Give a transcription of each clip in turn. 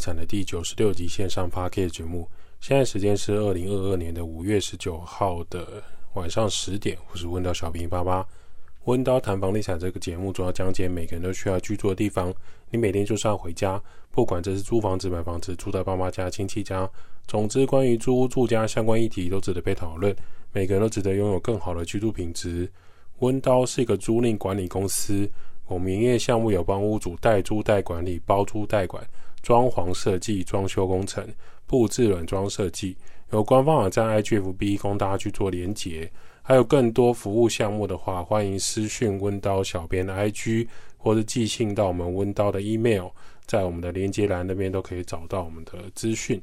产的第九十六集线上 Podcast 节目。现在时间是二零二二年的五月十九号的晚上十点，我是温叨小兵爸爸。温叨谈房地产这个节目主要讲解每个人都需要居住的地方。你每天就是要回家，不管这是租房子、买房子、住在爸妈家、亲戚家，总之关于租屋住家相关议题都值得被讨论。每个人都值得拥有更好的居住品质。温刀是一个租赁管理公司。我们营业项目有帮屋主代租代管理、包租代管、装潢设计、装修工程、布置软装设计。有官方网站 IGFB 供大家去做连结。还有更多服务项目的话，欢迎私讯温刀小编的 IG，或者寄信到我们温刀的 email，在我们的连接栏那边都可以找到我们的资讯。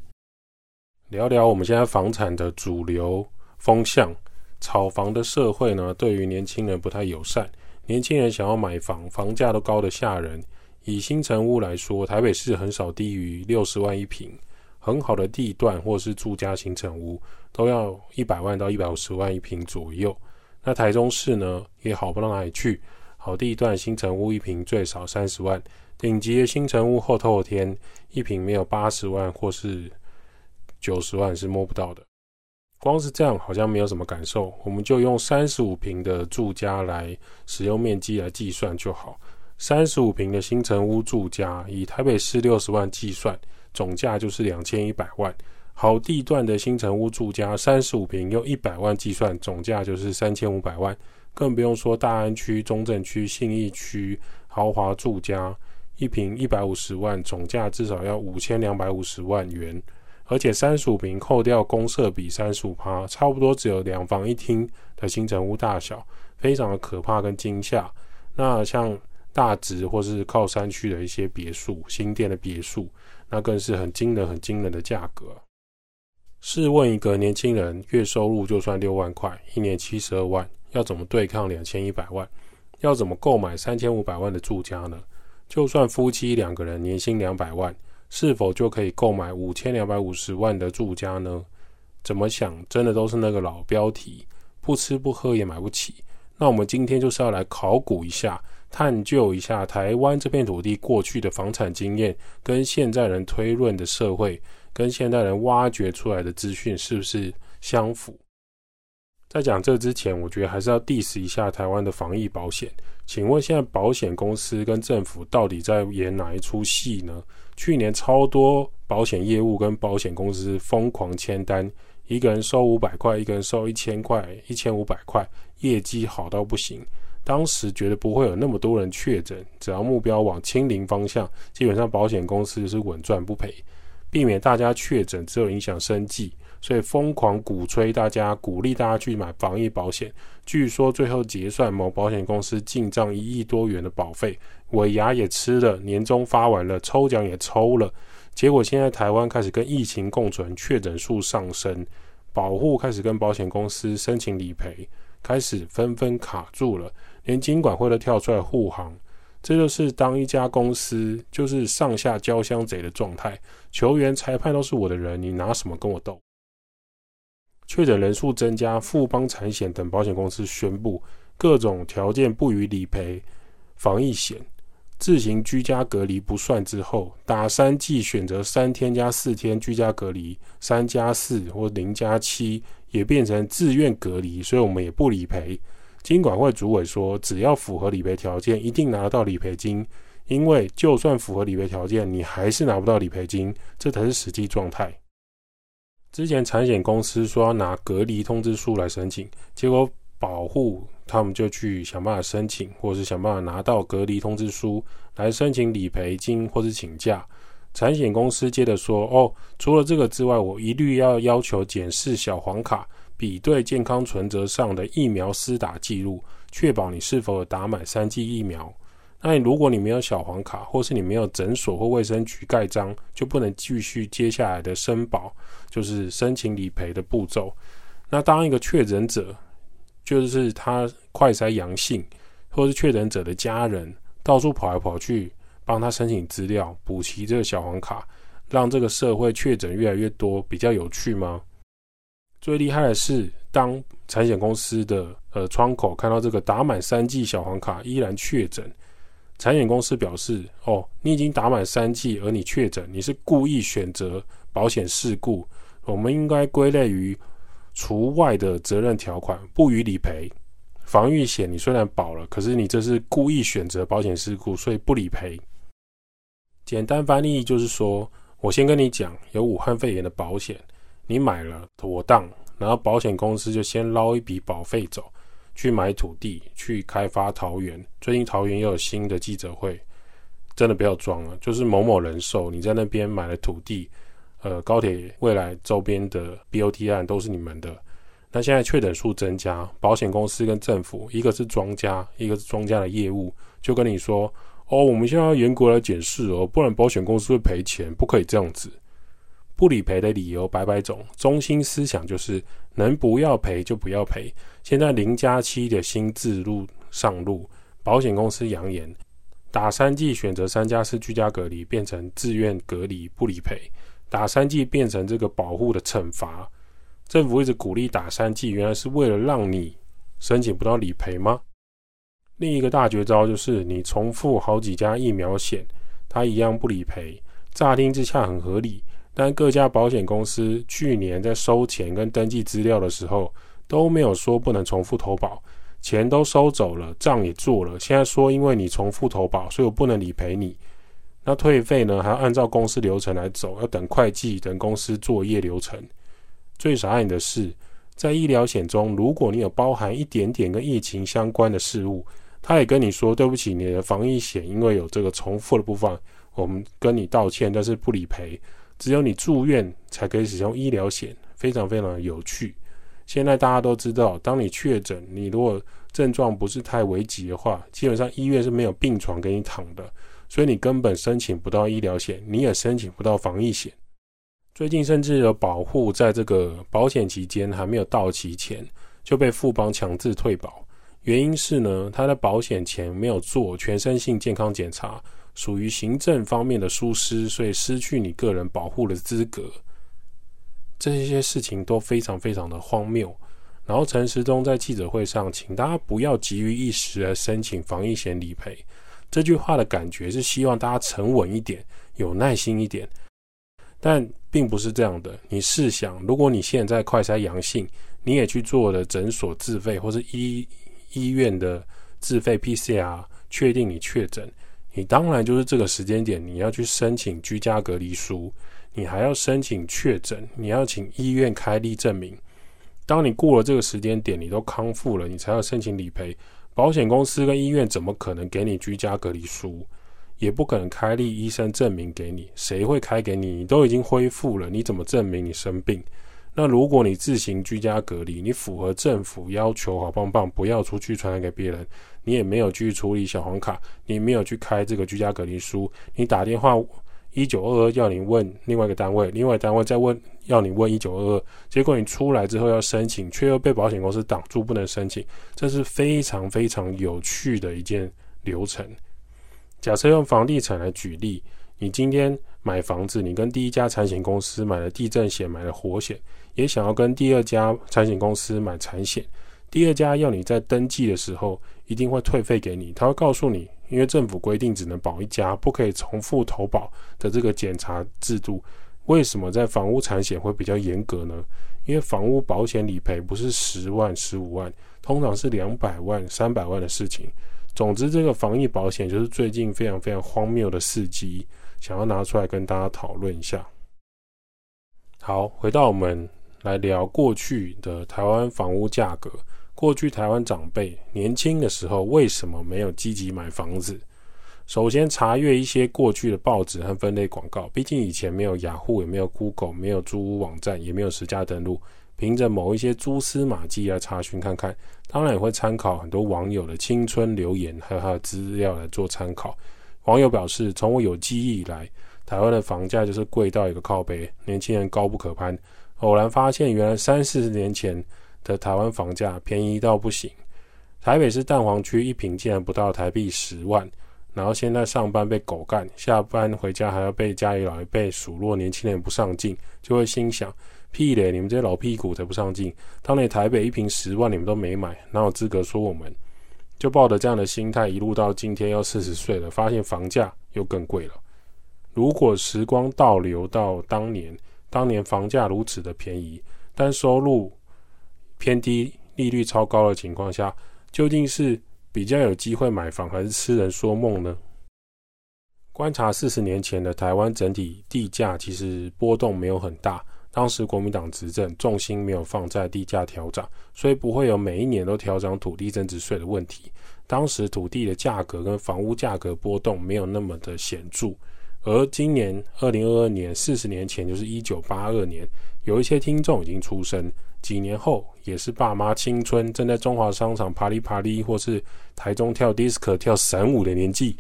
聊聊我们现在房产的主流风向，炒房的社会呢，对于年轻人不太友善。年轻人想要买房，房价都高得吓人。以新城屋来说，台北市很少低于六十万一平，很好的地段或是住家新城屋都要一百万到一百五十万一平左右。那台中市呢，也好不到哪里去，好地段新城屋一平最少三十万，顶级的新城屋后透天一平没有八十万或是九十万是摸不到的。光是这样好像没有什么感受，我们就用三十五平的住家来使用面积来计算就好。三十五平的新成屋住家，以台北市六十万计算，总价就是两千一百万。好地段的新成屋住家，三十五平用一百万计算，总价就是三千五百万。更不用说大安区、中正区、信义区豪华住家，一平一百五十万，总价至少要五千两百五十万元。而且三十五平扣掉公设比三十五趴，差不多只有两房一厅的新成屋大小，非常的可怕跟惊吓。那像大直或是靠山区的一些别墅、新店的别墅，那更是很惊人、很惊人的价格。试问一个年轻人，月收入就算六万块，一年七十二万，要怎么对抗两千一百万？要怎么购买三千五百万的住家呢？就算夫妻两个人年薪两百万。是否就可以购买五千两百五十万的住家呢？怎么想，真的都是那个老标题，不吃不喝也买不起。那我们今天就是要来考古一下，探究一下台湾这片土地过去的房产经验，跟现在人推论的社会，跟现代人挖掘出来的资讯是不是相符？在讲这之前，我觉得还是要 diss 一下台湾的防疫保险。请问现在保险公司跟政府到底在演哪一出戏呢？去年超多保险业务跟保险公司疯狂签单，一个人收五百块，一个人收一千块，一千五百块，业绩好到不行。当时觉得不会有那么多人确诊，只要目标往清零方向，基本上保险公司是稳赚不赔，避免大家确诊只有影响生计，所以疯狂鼓吹大家，鼓励大家去买防疫保险。据说最后结算，某保险公司进账一亿多元的保费。尾牙也吃了，年终发完了，抽奖也抽了，结果现在台湾开始跟疫情共存，确诊数上升，保户开始跟保险公司申请理赔，开始纷纷卡住了，连金管会都跳出来护航，这就是当一家公司就是上下交相贼的状态，球员、裁判都是我的人，你拿什么跟我斗？确诊人数增加，富邦产险等保险公司宣布各种条件不予理赔防疫险。自行居家隔离不算之后，打三剂选择三天加四天居家隔离，三加四或零加七也变成自愿隔离，所以我们也不理赔。金管会主委说，只要符合理赔条件，一定拿得到理赔金。因为就算符合理赔条件，你还是拿不到理赔金，这才是实际状态。之前产险公司说要拿隔离通知书来申请，结果保护。他们就去想办法申请，或是想办法拿到隔离通知书来申请理赔金，或是请假。产险公司接着说：“哦，除了这个之外，我一律要要求检视小黄卡，比对健康存折上的疫苗施打记录，确保你是否有打满三剂疫苗。那你如果你没有小黄卡，或是你没有诊所或卫生局盖章，就不能继续接下来的申保，就是申请理赔的步骤。那当一个确诊者。”就是他快筛阳性，或是确诊者的家人到处跑来跑去帮他申请资料，补齐这个小黄卡，让这个社会确诊越来越多，比较有趣吗？最厉害的是，当产险公司的呃窗口看到这个打满三剂小黄卡依然确诊，产险公司表示：“哦，你已经打满三剂，而你确诊，你是故意选择保险事故，我们应该归类于除外的责任条款，不予理赔。防御险你虽然保了，可是你这是故意选择保险事故，所以不理赔。”简单翻译就是说，我先跟你讲，有武汉肺炎的保险，你买了妥当，然后保险公司就先捞一笔保费走。去买土地，去开发桃园。最近桃园又有新的记者会，真的不要装了。就是某某人寿，你在那边买了土地，呃，高铁未来周边的 BOT 案都是你们的。那现在确诊数增加，保险公司跟政府，一个是庄家，一个是庄家的业务，就跟你说：哦，我们现在要严格来检视哦，不然保险公司会赔钱，不可以这样子。不理赔的理由百百种，中心思想就是能不要赔就不要赔。现在零加七的新制度上路，保险公司扬言打三剂选择三加四居家隔离变成自愿隔离不理赔，打三剂变成这个保护的惩罚。政府一直鼓励打三剂，原来是为了让你申请不到理赔吗？另一个大绝招就是你重复好几家疫苗险，它一样不理赔。乍听之下很合理。但各家保险公司去年在收钱跟登记资料的时候都没有说不能重复投保，钱都收走了，账也做了，现在说因为你重复投保，所以我不能理赔你。那退费呢，还要按照公司流程来走，要等会计等公司作业流程。最傻眼的是，在医疗险中，如果你有包含一点点跟疫情相关的事物，他也跟你说对不起，你的防疫险因为有这个重复的部分，我们跟你道歉，但是不理赔。只有你住院才可以使用医疗险，非常非常有趣。现在大家都知道，当你确诊，你如果症状不是太危急的话，基本上医院是没有病床给你躺的，所以你根本申请不到医疗险，你也申请不到防疫险。最近甚至有保户在这个保险期间还没有到期前就被富邦强制退保，原因是呢，他的保险前没有做全身性健康检查。属于行政方面的疏失，所以失去你个人保护的资格。这些事情都非常非常的荒谬。然后陈时中在记者会上，请大家不要急于一时而申请防疫险理赔。这句话的感觉是希望大家沉稳一点，有耐心一点。但并不是这样的。你试想，如果你现在快筛阳性，你也去做了诊所自费或是医医院的自费 PCR，确定你确诊。你当然就是这个时间点，你要去申请居家隔离书，你还要申请确诊，你要请医院开立证明。当你过了这个时间点，你都康复了，你才要申请理赔。保险公司跟医院怎么可能给你居家隔离书？也不可能开立医生证明给你。谁会开给你？你都已经恢复了，你怎么证明你生病？那如果你自行居家隔离，你符合政府要求，好棒棒，不要出去传染给别人。你也没有去处理小黄卡，你没有去开这个居家隔离书，你打电话一九二二要你问另外一个单位，另外单位再问要你问一九二二，结果你出来之后要申请，却又被保险公司挡住不能申请，这是非常非常有趣的一件流程。假设用房地产来举例，你今天买房子，你跟第一家产险公司买了地震险，买了火险，也想要跟第二家产险公司买产险。第二家要你在登记的时候一定会退费给你，他会告诉你，因为政府规定只能保一家，不可以重复投保的这个检查制度。为什么在房屋产险会比较严格呢？因为房屋保险理赔不是十万、十五万，通常是两百万、三百万的事情。总之，这个防疫保险就是最近非常非常荒谬的事迹，想要拿出来跟大家讨论一下。好，回到我们来聊过去的台湾房屋价格。过去台湾长辈年轻的时候为什么没有积极买房子？首先查阅一些过去的报纸和分类广告，毕竟以前没有雅虎，也没有 Google，没有租屋网站，也没有实价登录，凭着某一些蛛丝马迹来查询看看。当然也会参考很多网友的青春留言，和他的资料来做参考。网友表示，从我有记忆以来，台湾的房价就是贵到一个靠背，年轻人高不可攀。偶然发现，原来三四十年前。的台湾房价便宜到不行，台北市蛋黄区一平竟然不到台币十万，然后现在上班被狗干，下班回家还要被家里老一辈数落年轻人不上进，就会心想：屁咧，你们这些老屁股才不上进！当年台北一平十万你们都没买，哪有资格说我们？就抱着这样的心态，一路到今天要四十岁了，发现房价又更贵了。如果时光倒流到当年，当年房价如此的便宜，但收入偏低、利率超高的情况下，究竟是比较有机会买房，还是痴人说梦呢？观察四十年前的台湾整体地价，其实波动没有很大。当时国民党执政，重心没有放在地价调涨，所以不会有每一年都调涨土地增值税的问题。当时土地的价格跟房屋价格波动没有那么的显著。而今年二零二二年，四十年前就是一九八二年，有一些听众已经出生，几年后也是爸妈青春正在中华商场啪哩啪哩，或是台中跳 disco 跳散舞的年纪。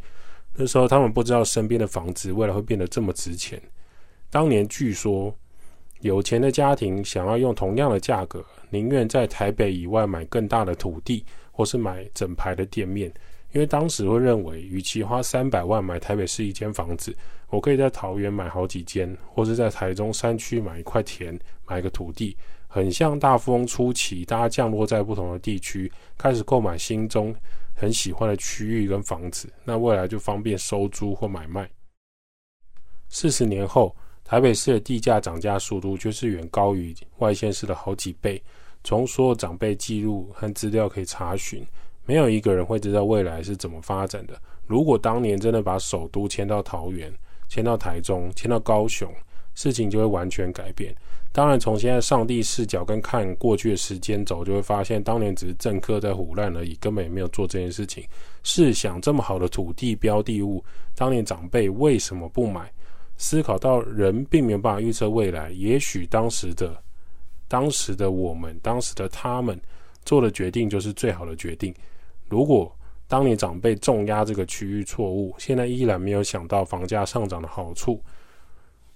那时候他们不知道身边的房子未来会变得这么值钱。当年据说。有钱的家庭想要用同样的价格，宁愿在台北以外买更大的土地，或是买整排的店面，因为当时会认为，与其花三百万买台北市一间房子，我可以在桃园买好几间，或是在台中山区买一块田，买个土地，很像大富翁初期，大家降落在不同的地区，开始购买心中很喜欢的区域跟房子，那未来就方便收租或买卖。四十年后。台北市的地价涨价速度就是远高于外县市的好几倍。从所有长辈记录和资料可以查询，没有一个人会知道未来是怎么发展的。如果当年真的把首都迁到桃园、迁到台中、迁到高雄，事情就会完全改变。当然，从现在上帝视角跟看过去的时间轴，就会发现当年只是政客在胡乱而已，根本也没有做这件事情。试想，这么好的土地标的物，当年长辈为什么不买？思考到人并没有办法预测未来，也许当时的、当时的我们、当时的他们做的决定就是最好的决定。如果当年长辈重压这个区域错误，现在依然没有想到房价上涨的好处。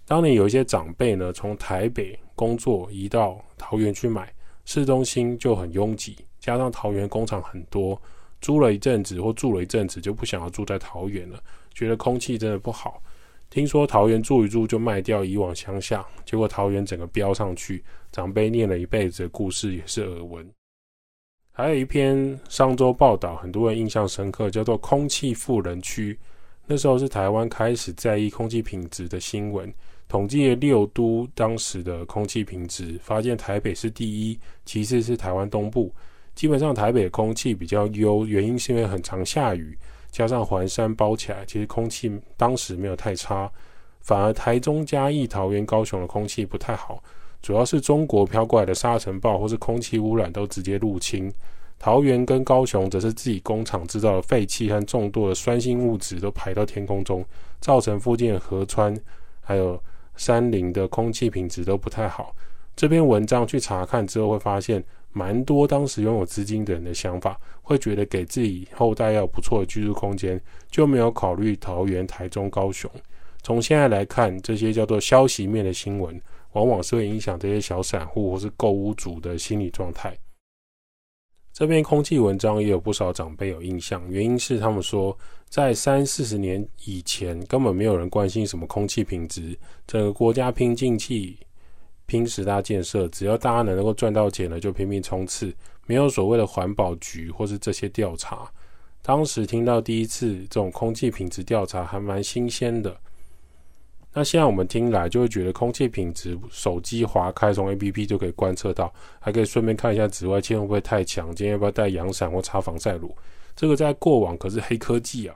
当年有一些长辈呢，从台北工作移到桃园去买，市中心就很拥挤，加上桃园工厂很多，租了一阵子或住了一阵子就不想要住在桃园了，觉得空气真的不好。听说桃园住一住就卖掉，移往乡下，结果桃园整个飙上去，长辈念了一辈子的故事也是耳闻。还有一篇商周报道，很多人印象深刻，叫做“空气富人区”。那时候是台湾开始在意空气品质的新闻，统计了六都当时的空气品质，发现台北是第一，其次是台湾东部。基本上台北空气比较优，原因是因为很常下雨。加上环山包起来，其实空气当时没有太差，反而台中、嘉义、桃园、高雄的空气不太好，主要是中国飘过来的沙尘暴或是空气污染都直接入侵。桃园跟高雄则是自己工厂制造的废气和众多的酸性物质都排到天空中，造成附近的河川还有山林的空气品质都不太好。这篇文章去查看之后会发现。蛮多当时拥有资金的人的想法，会觉得给自己后代要有不错的居住空间，就没有考虑桃园、台中、高雄。从现在来看，这些叫做消息面的新闻，往往是会影响这些小散户或是购屋主的心理状态。这篇空气文章也有不少长辈有印象，原因是他们说，在三四十年以前，根本没有人关心什么空气品质，整个国家拼经济。拼十大建设，只要大家能够赚到钱了，就拼命冲刺，没有所谓的环保局或是这些调查。当时听到第一次这种空气品质调查，还蛮新鲜的。那现在我们听来就会觉得空气品质，手机滑开从 APP 就可以观测到，还可以顺便看一下紫外线会不会太强，今天要不要带阳伞或擦防晒乳。这个在过往可是黑科技啊。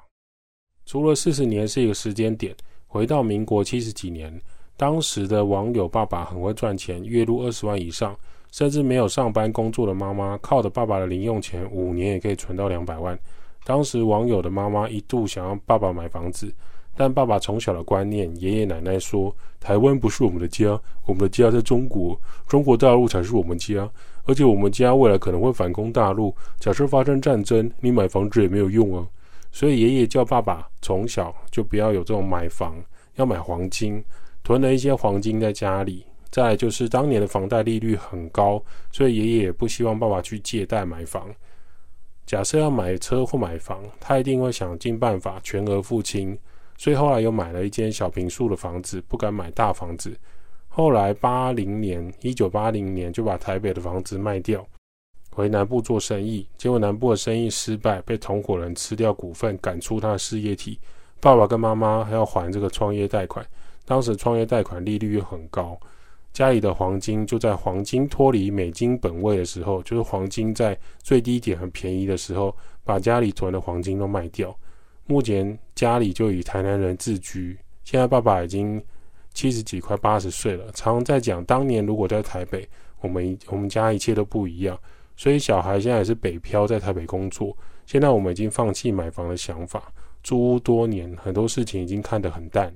除了四十年是一个时间点，回到民国七十几年。当时的网友爸爸很会赚钱，月入二十万以上，甚至没有上班工作的妈妈，靠着爸爸的零用钱，五年也可以存到两百万。当时网友的妈妈一度想要爸爸买房子，但爸爸从小的观念，爷爷奶奶说，台湾不是我们的家，我们的家在中国，中国大陆才是我们家，而且我们家未来可能会反攻大陆，假设发生战争，你买房子也没有用啊。所以爷爷叫爸爸从小就不要有这种买房，要买黄金。囤了一些黄金在家里，再就是当年的房贷利率很高，所以爷爷也不希望爸爸去借贷买房。假设要买车或买房，他一定会想尽办法全额付清，所以后来又买了一间小平数的房子，不敢买大房子。后来八零年，一九八零年就把台北的房子卖掉，回南部做生意，结果南部的生意失败，被同伙人吃掉股份，赶出他的事业体。爸爸跟妈妈还要还这个创业贷款，当时创业贷款利率又很高，家里的黄金就在黄金脱离美金本位的时候，就是黄金在最低点很便宜的时候，把家里囤的黄金都卖掉。目前家里就以台南人自居。现在爸爸已经七十几快八十岁了，常在讲当年如果在台北，我们我们家一切都不一样。所以小孩现在也是北漂在台北工作。现在我们已经放弃买房的想法。租屋多年，很多事情已经看得很淡。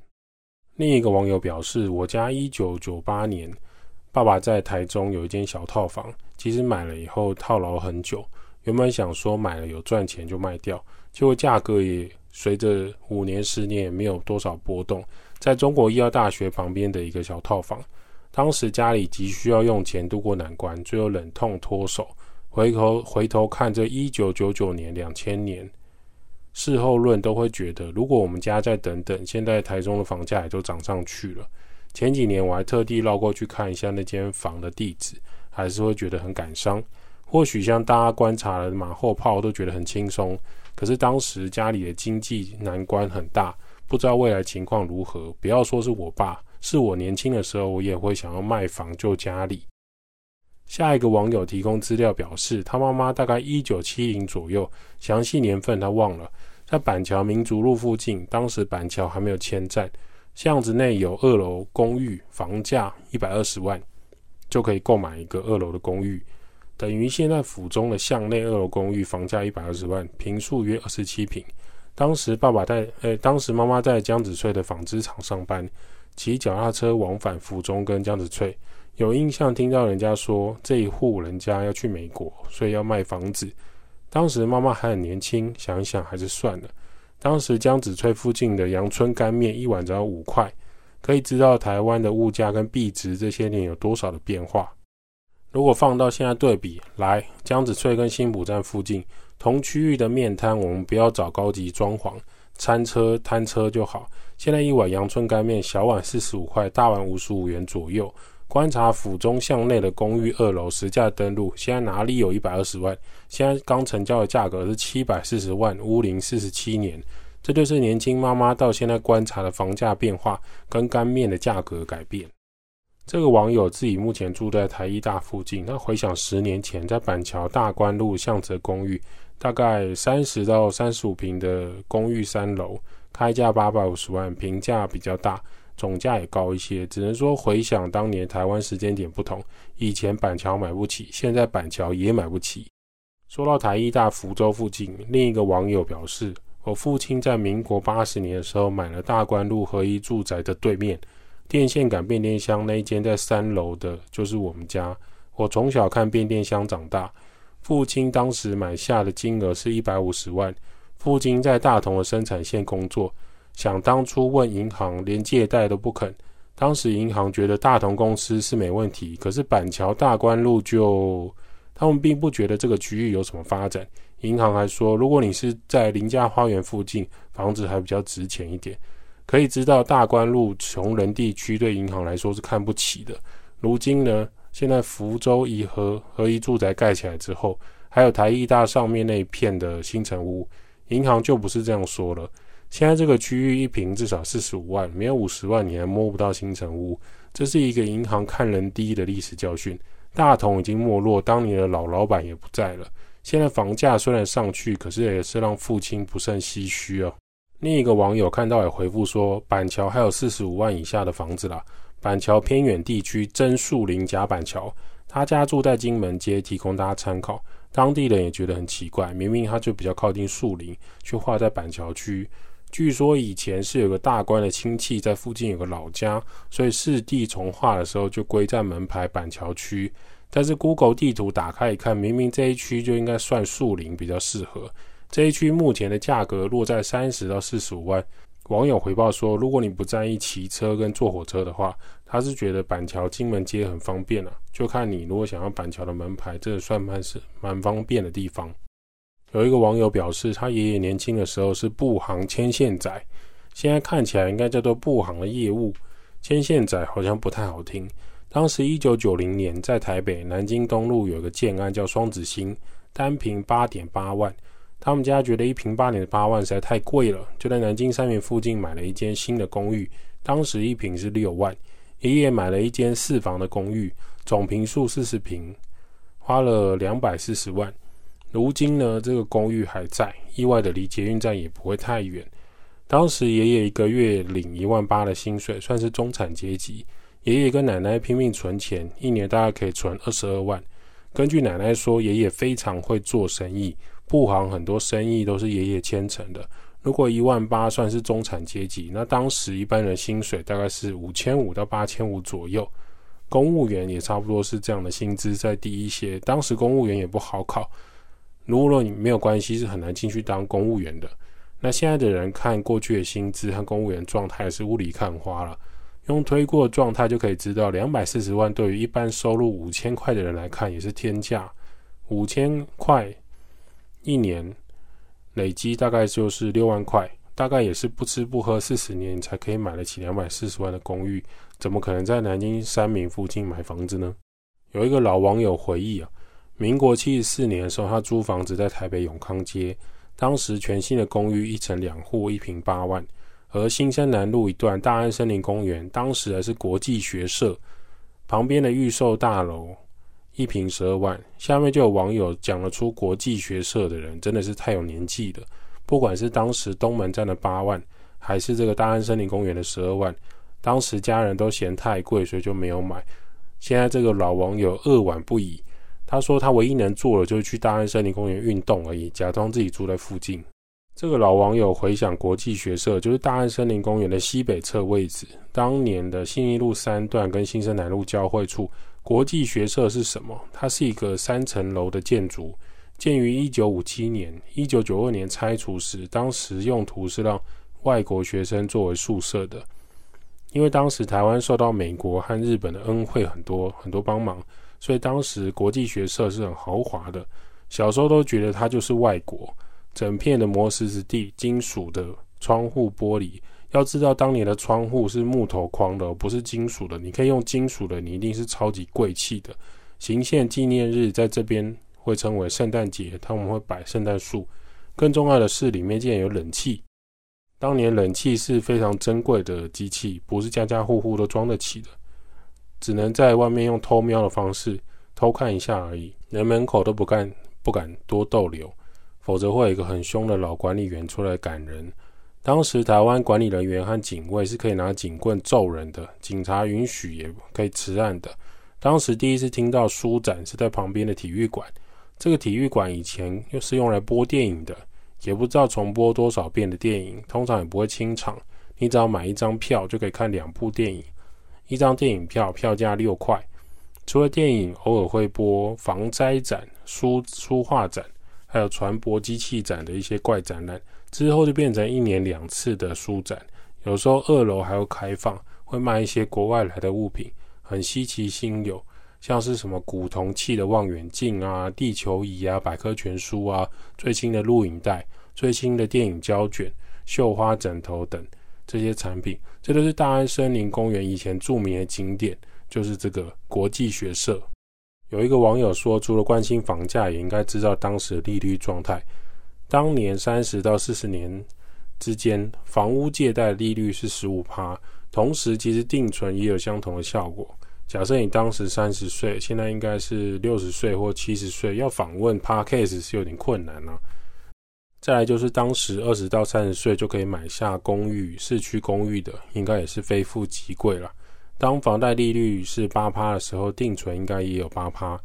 另一个网友表示，我家一九九八年，爸爸在台中有一间小套房，其实买了以后套牢很久。原本想说买了有赚钱就卖掉，结果价格也随着五年、十年也没有多少波动。在中国医药大学旁边的一个小套房，当时家里急需要用钱度过难关，最后忍痛脱手。回头回头看这一九九九年、两千年。事后论都会觉得，如果我们家再等等，现在台中的房价也都涨上去了。前几年我还特地绕过去看一下那间房的地址，还是会觉得很感伤。或许像大家观察了马后炮都觉得很轻松，可是当时家里的经济难关很大，不知道未来情况如何。不要说是我爸，是我年轻的时候，我也会想要卖房救家里。下一个网友提供资料表示，他妈妈大概一九七零左右，详细年份他忘了。在板桥民族路附近，当时板桥还没有迁站，巷子内有二楼公寓，房价一百二十万就可以购买一个二楼的公寓，等于现在府中的巷内二楼公寓房价一百二十万，坪数约二十七坪。当时爸爸在，呃，当时妈妈在江子翠的纺织厂上班，骑脚踏车往返府中跟江子翠。有印象听到人家说这一户人家要去美国，所以要卖房子。当时妈妈还很年轻，想一想还是算了。当时江子翠附近的阳春干面一碗只要五块，可以知道台湾的物价跟币值这些年有多少的变化。如果放到现在对比，来江子翠跟新埔站附近同区域的面摊，我们不要找高级装潢，餐车摊车就好。现在一碗阳春干面，小碗四十五块，大碗五十五元左右。观察府中巷内的公寓二楼实价登录，现在哪里有一百二十万？现在刚成交的价格是七百四十万，屋龄四十七年。这就是年轻妈妈到现在观察的房价变化跟干面的价格改变。这个网友自己目前住在台艺大附近，他回想十年前在板桥大观路巷子公寓，大概三十到三十五平的公寓三楼，开价八百五十万，坪价比较大。总价也高一些，只能说回想当年台湾时间点不同，以前板桥买不起，现在板桥也买不起。说到台艺大福州附近，另一个网友表示，我父亲在民国八十年的时候买了大观路合一住宅的对面，电线杆变电箱那一间在三楼的，就是我们家。我从小看变电箱长大，父亲当时买下的金额是一百五十万。父亲在大同的生产线工作。想当初问银行，连借贷都不肯。当时银行觉得大同公司是没问题，可是板桥大观路就他们并不觉得这个区域有什么发展。银行还说，如果你是在林家花园附近，房子还比较值钱一点。可以知道大观路穷人地区对银行来说是看不起的。如今呢，现在福州一和合一住宅盖起来之后，还有台艺大上面那一片的新城屋，银行就不是这样说了。现在这个区域一平至少四十五万，没有五十万你还摸不到新城屋，这是一个银行看人低的历史教训。大同已经没落，当年的老老板也不在了。现在房价虽然上去，可是也是让父亲不胜唏嘘哦。另一个网友看到也回复说，板桥还有四十五万以下的房子啦。板桥偏远地区真树林假板桥，他家住在金门街，提供大家参考。当地人也觉得很奇怪，明明他就比较靠近树林，却划在板桥区。据说以前是有个大官的亲戚在附近有个老家，所以市地重划的时候就归在门牌板桥区。但是 Google 地图打开一看，明明这一区就应该算树林比较适合。这一区目前的价格落在三十到四十五万。网友回报说，如果你不在意骑车跟坐火车的话，他是觉得板桥金门街很方便啊。就看你如果想要板桥的门牌，这算蛮是蛮方便的地方。有一个网友表示，他爷爷年轻的时候是布行牵线仔，现在看起来应该叫做布行的业务。牵线仔好像不太好听。当时一九九零年在台北南京东路有个建案叫双子星，单坪八点八万。他们家觉得一平八点八万实在太贵了，就在南京三元附近买了一间新的公寓，当时一平是六万。爷爷买了一间四房的公寓，总坪数四十平，花了两百四十万。如今呢，这个公寓还在，意外的离捷运站也不会太远。当时爷爷一个月领一万八的薪水，算是中产阶级。爷爷跟奶奶拼命存钱，一年大概可以存二十二万。根据奶奶说，爷爷非常会做生意。布行很多生意都是爷爷牵成的。如果一万八算是中产阶级，那当时一般人薪水大概是五千五到八千五左右。公务员也差不多是这样的薪资，再低一些。当时公务员也不好考，如果你没有关系，是很难进去当公务员的。那现在的人看过去的薪资和公务员状态是雾里看花了。用推过状态就可以知道，两百四十万对于一般收入五千块的人来看也是天价。五千块。一年累积大概就是六万块，大概也是不吃不喝四十年才可以买得起两百四十万的公寓，怎么可能在南京三民附近买房子呢？有一个老网友回忆啊，民国七十四年的时候，他租房子在台北永康街，当时全新的公寓一层两户，一坪八万，而新生南路一段大安森林公园，当时还是国际学社旁边的预售大楼。一瓶十二万，下面就有网友讲了出国际学社的人真的是太有年纪了。不管是当时东门站的八万，还是这个大安森林公园的十二万，当时家人都嫌太贵，所以就没有买。现在这个老网友扼腕不已，他说他唯一能做的就是去大安森林公园运动而已，假装自己住在附近。这个老网友回想国际学社就是大安森林公园的西北侧位置，当年的信义路三段跟新生南路交汇处。国际学社是什么？它是一个三层楼的建筑，建于一九五七年，一九九二年拆除时，当时用途是让外国学生作为宿舍的。因为当时台湾受到美国和日本的恩惠很多很多帮忙，所以当时国际学社是很豪华的。小时候都觉得它就是外国，整片的磨石子地，金属的窗户玻璃。要知道，当年的窗户是木头框的，不是金属的。你可以用金属的，你一定是超级贵气的。行宪纪念日在这边会称为圣诞节，他们会摆圣诞树。更重要的是，里面竟然有冷气。当年冷气是非常珍贵的机器，不是家家户户都装得起的，只能在外面用偷瞄的方式偷看一下而已。连门口都不敢不敢多逗留，否则会有一个很凶的老管理员出来赶人。当时台湾管理人员和警卫是可以拿警棍揍人的，警察允许也可以持案的。当时第一次听到书展是在旁边的体育馆，这个体育馆以前又是用来播电影的，也不知道重播多少遍的电影，通常也不会清场，你只要买一张票就可以看两部电影，一张电影票票价六块。除了电影，偶尔会播防灾展、书书画展，还有船舶机器展的一些怪展览。之后就变成一年两次的书展，有时候二楼还会开放，会卖一些国外来的物品，很稀奇新有，像是什么古铜器的望远镜啊、地球仪啊、百科全书啊、最新的录影带、最新的电影胶卷、绣花枕头等这些产品。这都是大安森林公园以前著名的景点，就是这个国际学社。有一个网友说，除了关心房价，也应该知道当时的利率状态。当年三十到四十年之间，房屋借贷利率是十五趴，同时其实定存也有相同的效果。假设你当时三十岁，现在应该是六十岁或七十岁，要访问 Podcast 是有点困难了。再来就是当时二十到三十岁就可以买下公寓、市区公寓的，应该也是非富即贵了。当房贷利率是八趴的时候，定存应该也有八趴。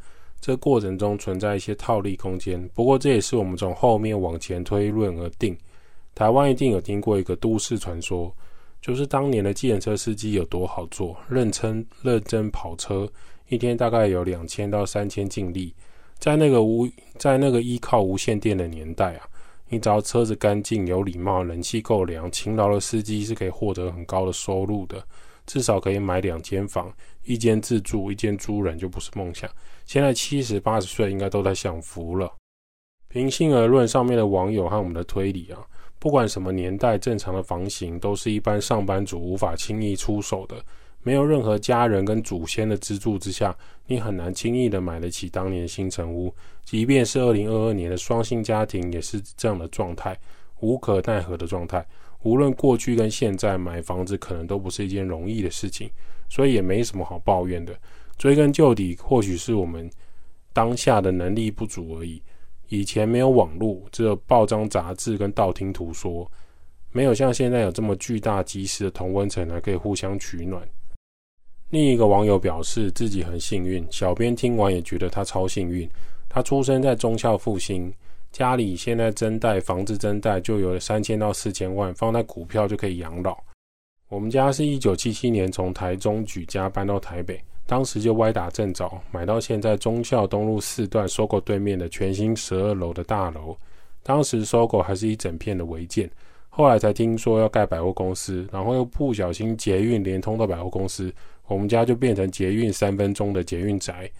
这过程中存在一些套利空间，不过这也是我们从后面往前推论而定。台湾一定有听过一个都市传说，就是当年的计程车司机有多好做，认真认真跑车，一天大概有两千到三千净利。在那个无在那个依靠无线电的年代啊，你只要车子干净、有礼貌、冷气够凉、勤劳的司机是可以获得很高的收入的。至少可以买两间房，一间自住，一间租人就不是梦想。现在七十八十岁应该都在享福了。平心而论，上面的网友和我们的推理啊，不管什么年代，正常的房型都是一般上班族无法轻易出手的。没有任何家人跟祖先的资助之下，你很难轻易的买得起当年新城屋。即便是二零二二年的双薪家庭，也是这样的状态，无可奈何的状态。无论过去跟现在，买房子可能都不是一件容易的事情，所以也没什么好抱怨的。追根究底，或许是我们当下的能力不足而已。以前没有网络，只有报章杂志跟道听途说，没有像现在有这么巨大及时的同温层来可以互相取暖。另一个网友表示自己很幸运，小编听完也觉得他超幸运。他出生在中校复兴，家里现在增贷房子增贷就有了三千到四千万，放在股票就可以养老。我们家是一九七七年从台中举家搬到台北，当时就歪打正着买到现在忠孝东路四段收购对面的全新十二楼的大楼。当时收购还是一整片的违建，后来才听说要盖百货公司，然后又不小心捷运连通到百货公司。我们家就变成捷运三分钟的捷运宅。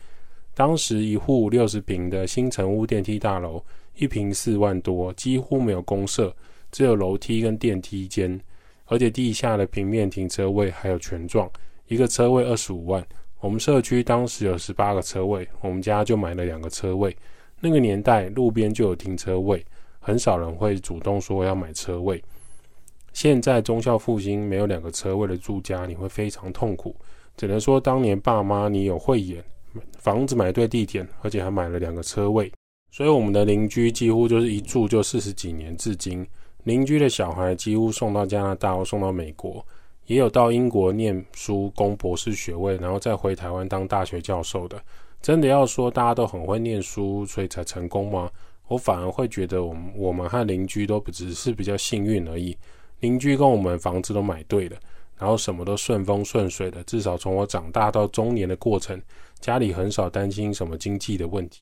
当时一户六十平的新成屋电梯大楼，一坪四万多，几乎没有公设，只有楼梯跟电梯间，而且地下的平面停车位还有全状，一个车位二十五万。我们社区当时有十八个车位，我们家就买了两个车位。那个年代路边就有停车位，很少人会主动说要买车位。现在中孝复兴没有两个车位的住家，你会非常痛苦。只能说当年爸妈你有慧眼，房子买对地点，而且还买了两个车位。所以我们的邻居几乎就是一住就四十几年，至今邻居的小孩几乎送到加拿大或送到美国，也有到英国念书攻博士学位，然后再回台湾当大学教授的。真的要说大家都很会念书，所以才成功吗？我反而会觉得我们我们和邻居都只是比较幸运而已。邻居跟我们房子都买对了，然后什么都顺风顺水的。至少从我长大到中年的过程，家里很少担心什么经济的问题。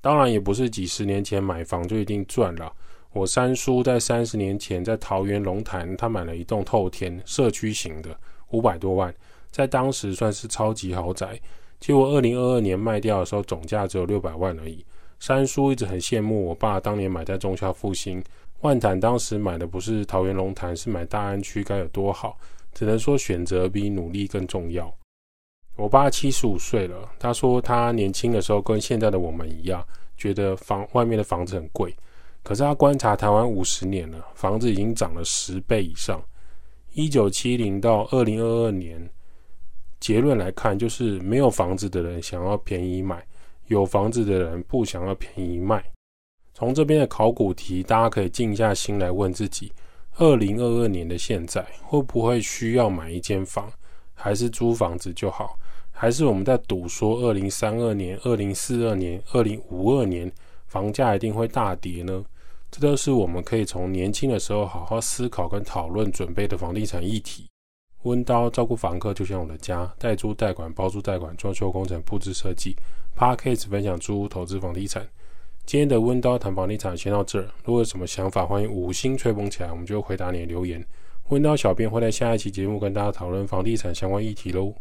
当然，也不是几十年前买房就一定赚了。我三叔在三十年前在桃园龙潭，他买了一栋透天社区型的，五百多万，在当时算是超级豪宅。结果二零二二年卖掉的时候，总价只有六百万而已。三叔一直很羡慕我爸当年买在中孝复兴。万坦当时买的不是桃园龙潭，是买大安区，该有多好？只能说选择比努力更重要。我爸七十五岁了，他说他年轻的时候跟现在的我们一样，觉得房外面的房子很贵。可是他观察台湾五十年了，房子已经涨了十倍以上。一九七零到二零二二年，结论来看，就是没有房子的人想要便宜买，有房子的人不想要便宜卖。从这边的考古题，大家可以静下心来问自己：二零二二年的现在，会不会需要买一间房，还是租房子就好？还是我们在赌说二零三二年、二零四二年、二零五二年房价一定会大跌呢？这都是我们可以从年轻的时候好好思考跟讨论准备的房地产议题。温刀照顾房客，就像我的家，代租代管、包租代管、装修工程、布置设计。Podcast 分享租屋投资房地产。今天的温刀谈房地产先到这儿。如果有什么想法，欢迎五星吹捧起来，我们就回答你的留言。温刀小编会在下一期节目跟大家讨论房地产相关议题喽。